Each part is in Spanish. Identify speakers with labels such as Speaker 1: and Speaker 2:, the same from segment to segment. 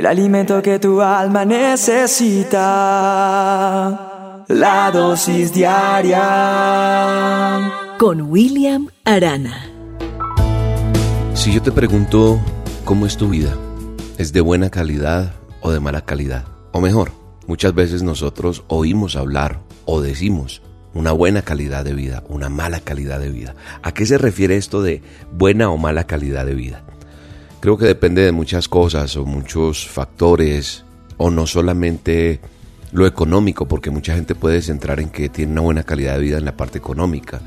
Speaker 1: el alimento que tu alma necesita. La dosis diaria.
Speaker 2: Con William Arana.
Speaker 3: Si yo te pregunto cómo es tu vida, ¿es de buena calidad o de mala calidad? O mejor, muchas veces nosotros oímos hablar o decimos una buena calidad de vida, una mala calidad de vida. ¿A qué se refiere esto de buena o mala calidad de vida? Creo que depende de muchas cosas o muchos factores o no solamente lo económico, porque mucha gente puede centrar en que tiene una buena calidad de vida en la parte económica,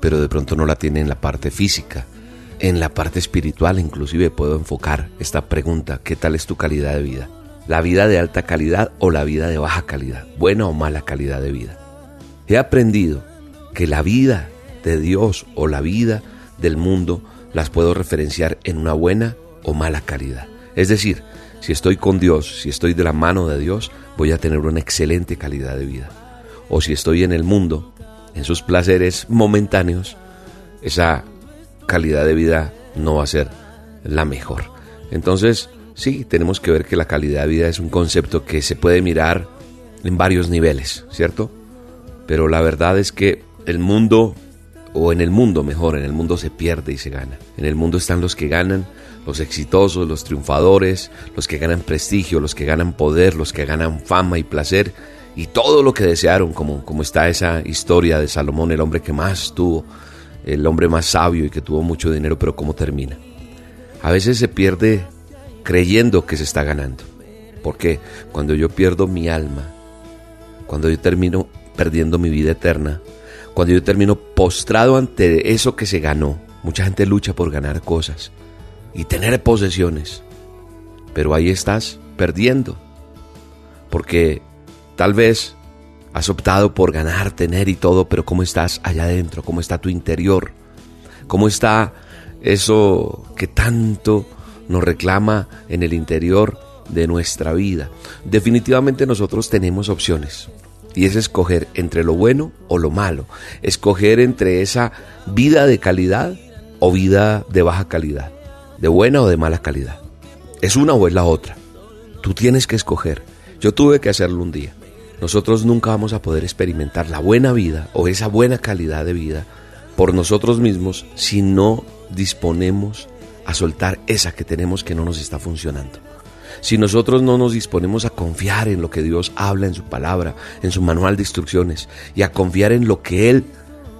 Speaker 3: pero de pronto no la tiene en la parte física. En la parte espiritual inclusive puedo enfocar esta pregunta, ¿qué tal es tu calidad de vida? ¿La vida de alta calidad o la vida de baja calidad? ¿Buena o mala calidad de vida? He aprendido que la vida de Dios o la vida del mundo las puedo referenciar en una buena o mala calidad. Es decir, si estoy con Dios, si estoy de la mano de Dios, voy a tener una excelente calidad de vida. O si estoy en el mundo, en sus placeres momentáneos, esa calidad de vida no va a ser la mejor. Entonces, sí, tenemos que ver que la calidad de vida es un concepto que se puede mirar en varios niveles, ¿cierto? Pero la verdad es que el mundo, o en el mundo mejor, en el mundo se pierde y se gana. En el mundo están los que ganan los exitosos, los triunfadores, los que ganan prestigio, los que ganan poder, los que ganan fama y placer y todo lo que desearon, como, como está esa historia de Salomón, el hombre que más tuvo, el hombre más sabio y que tuvo mucho dinero, pero cómo termina. A veces se pierde creyendo que se está ganando. Porque cuando yo pierdo mi alma, cuando yo termino perdiendo mi vida eterna, cuando yo termino postrado ante eso que se ganó, mucha gente lucha por ganar cosas, y tener posesiones. Pero ahí estás perdiendo. Porque tal vez has optado por ganar, tener y todo, pero ¿cómo estás allá adentro? ¿Cómo está tu interior? ¿Cómo está eso que tanto nos reclama en el interior de nuestra vida? Definitivamente nosotros tenemos opciones. Y es escoger entre lo bueno o lo malo. Escoger entre esa vida de calidad o vida de baja calidad de buena o de mala calidad. Es una o es la otra. Tú tienes que escoger. Yo tuve que hacerlo un día. Nosotros nunca vamos a poder experimentar la buena vida o esa buena calidad de vida por nosotros mismos si no disponemos a soltar esa que tenemos que no nos está funcionando. Si nosotros no nos disponemos a confiar en lo que Dios habla en su palabra, en su manual de instrucciones, y a confiar en lo que Él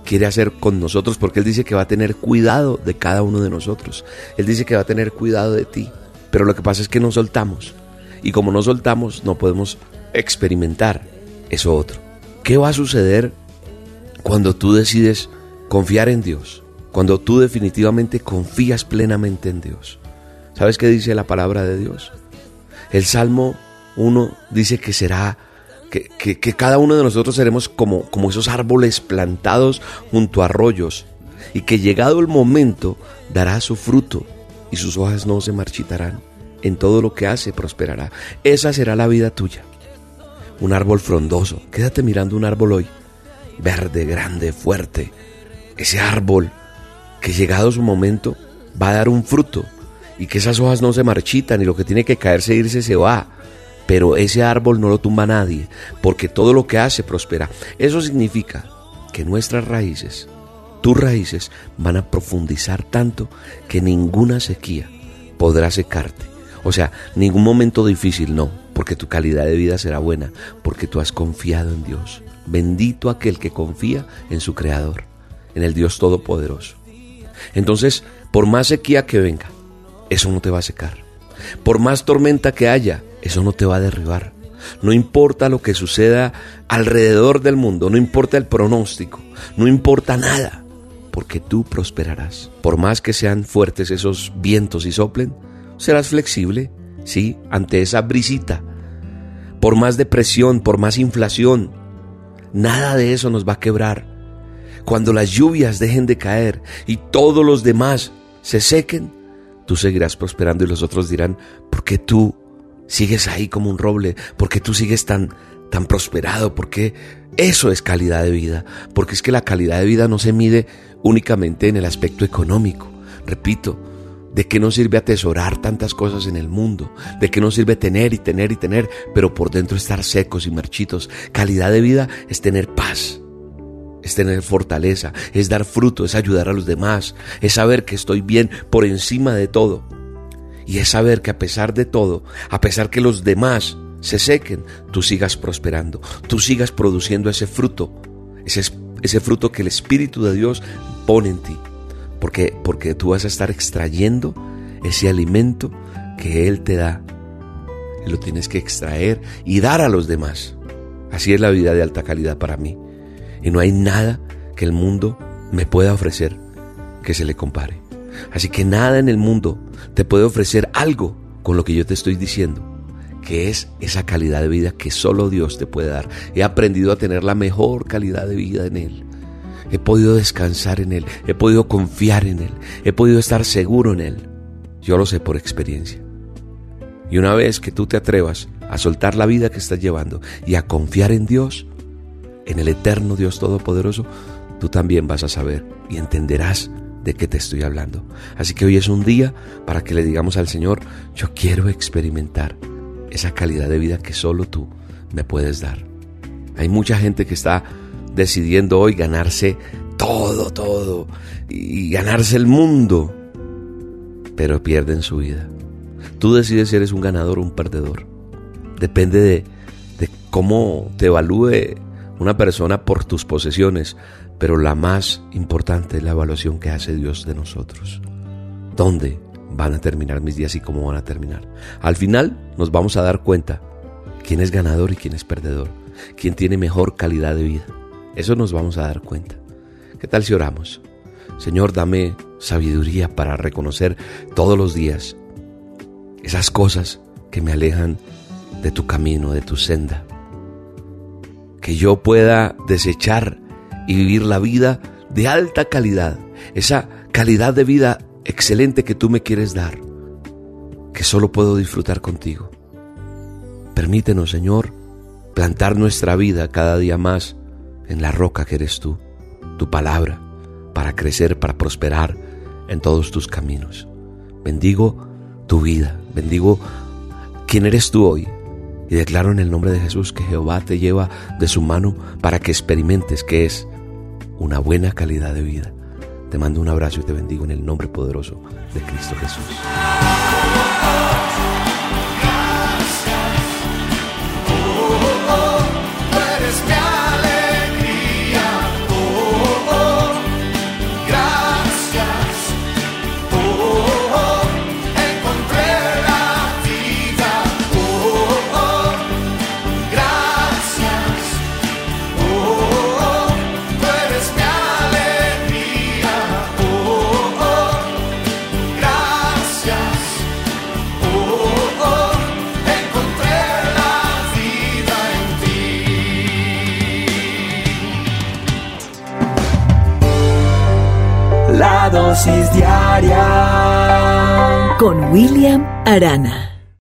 Speaker 3: quiere hacer con nosotros porque Él dice que va a tener cuidado de cada uno de nosotros. Él dice que va a tener cuidado de ti. Pero lo que pasa es que no soltamos. Y como no soltamos, no podemos experimentar eso otro. ¿Qué va a suceder cuando tú decides confiar en Dios? Cuando tú definitivamente confías plenamente en Dios. ¿Sabes qué dice la palabra de Dios? El Salmo 1 dice que será que, cada uno de nosotros seremos como, como esos árboles plantados junto a arroyos y que llegado el momento dará su fruto y sus hojas no se marchitarán. En todo lo que hace prosperará. Esa será la vida tuya. Un árbol frondoso. Quédate mirando un árbol hoy. Verde, grande, fuerte. Ese árbol que llegado su momento va a dar un fruto y que esas hojas no se marchitan y lo que tiene que caerse e irse se va pero ese árbol no lo tumba nadie, porque todo lo que hace prospera. Eso significa que nuestras raíces, tus raíces, van a profundizar tanto que ninguna sequía podrá secarte. O sea, ningún momento difícil, no, porque tu calidad de vida será buena, porque tú has confiado en Dios. Bendito aquel que confía en su Creador, en el Dios Todopoderoso. Entonces, por más sequía que venga, eso no te va a secar. Por más tormenta que haya, eso no te va a derribar. No importa lo que suceda alrededor del mundo, no importa el pronóstico, no importa nada, porque tú prosperarás. Por más que sean fuertes esos vientos y soplen, serás flexible, sí, ante esa brisita. Por más depresión, por más inflación, nada de eso nos va a quebrar. Cuando las lluvias dejen de caer y todos los demás se sequen, tú seguirás prosperando y los otros dirán, ¿por qué tú sigues ahí como un roble? ¿Por qué tú sigues tan, tan prosperado? Porque eso es calidad de vida. Porque es que la calidad de vida no se mide únicamente en el aspecto económico. Repito, ¿De qué nos sirve atesorar tantas cosas en el mundo? ¿De qué nos sirve tener y tener y tener, pero por dentro estar secos y marchitos? Calidad de vida es tener paz, es tener fortaleza, es dar fruto, es ayudar a los demás, es saber que estoy bien por encima de todo. Y es saber que a pesar de todo, a pesar que los demás se sequen, tú sigas prosperando, tú sigas produciendo ese fruto, ese, ese fruto que el Espíritu de Dios pone en ti. Porque, porque tú vas a estar extrayendo ese alimento que Él te da. Lo tienes que extraer y dar a los demás. Así es la vida de alta calidad para mí. Y no hay nada que el mundo me pueda ofrecer que se le compare. Así que nada en el mundo te puede ofrecer algo con lo que yo te estoy diciendo, que es esa calidad de vida que solo Dios te puede dar. He aprendido a tener la mejor calidad de vida en Él. He podido descansar en Él, he podido confiar en Él, he podido estar seguro en Él. Yo lo sé por experiencia. Y una vez que tú te atrevas a soltar la vida que estás llevando y a confiar en Dios, en el eterno Dios Todopoderoso, tú también vas a saber y entenderás de qué te estoy hablando. Así que hoy es un día para que le digamos al Señor, yo quiero experimentar esa calidad de vida que solo tú me puedes dar. Hay mucha gente que está decidiendo hoy ganarse todo, todo y ganarse el mundo, pero pierden su vida. Tú decides si eres un ganador o un perdedor. Depende de, de cómo te evalúe una persona por tus posesiones, pero la más importante es la evaluación que hace Dios de nosotros. ¿Dónde van a terminar mis días y cómo van a terminar? Al final nos vamos a dar cuenta quién es ganador y quién es perdedor, quién tiene mejor calidad de vida. Eso nos vamos a dar cuenta. ¿Qué tal si oramos? Señor, dame sabiduría para reconocer todos los días esas cosas que me alejan de tu camino, de tu senda. Que yo pueda desechar y vivir la vida de alta calidad, esa calidad de vida excelente que tú me quieres dar, que solo puedo disfrutar contigo. Permítenos, Señor, plantar nuestra vida cada día más en la roca que eres tú, tu palabra, para crecer, para prosperar en todos tus caminos. Bendigo tu vida, bendigo quién eres tú hoy. Y declaro en el nombre de Jesús que Jehová te lleva de su mano para que experimentes que es una buena calidad de vida. Te mando un abrazo y te bendigo en el nombre poderoso de Cristo Jesús.
Speaker 2: Con William Arana.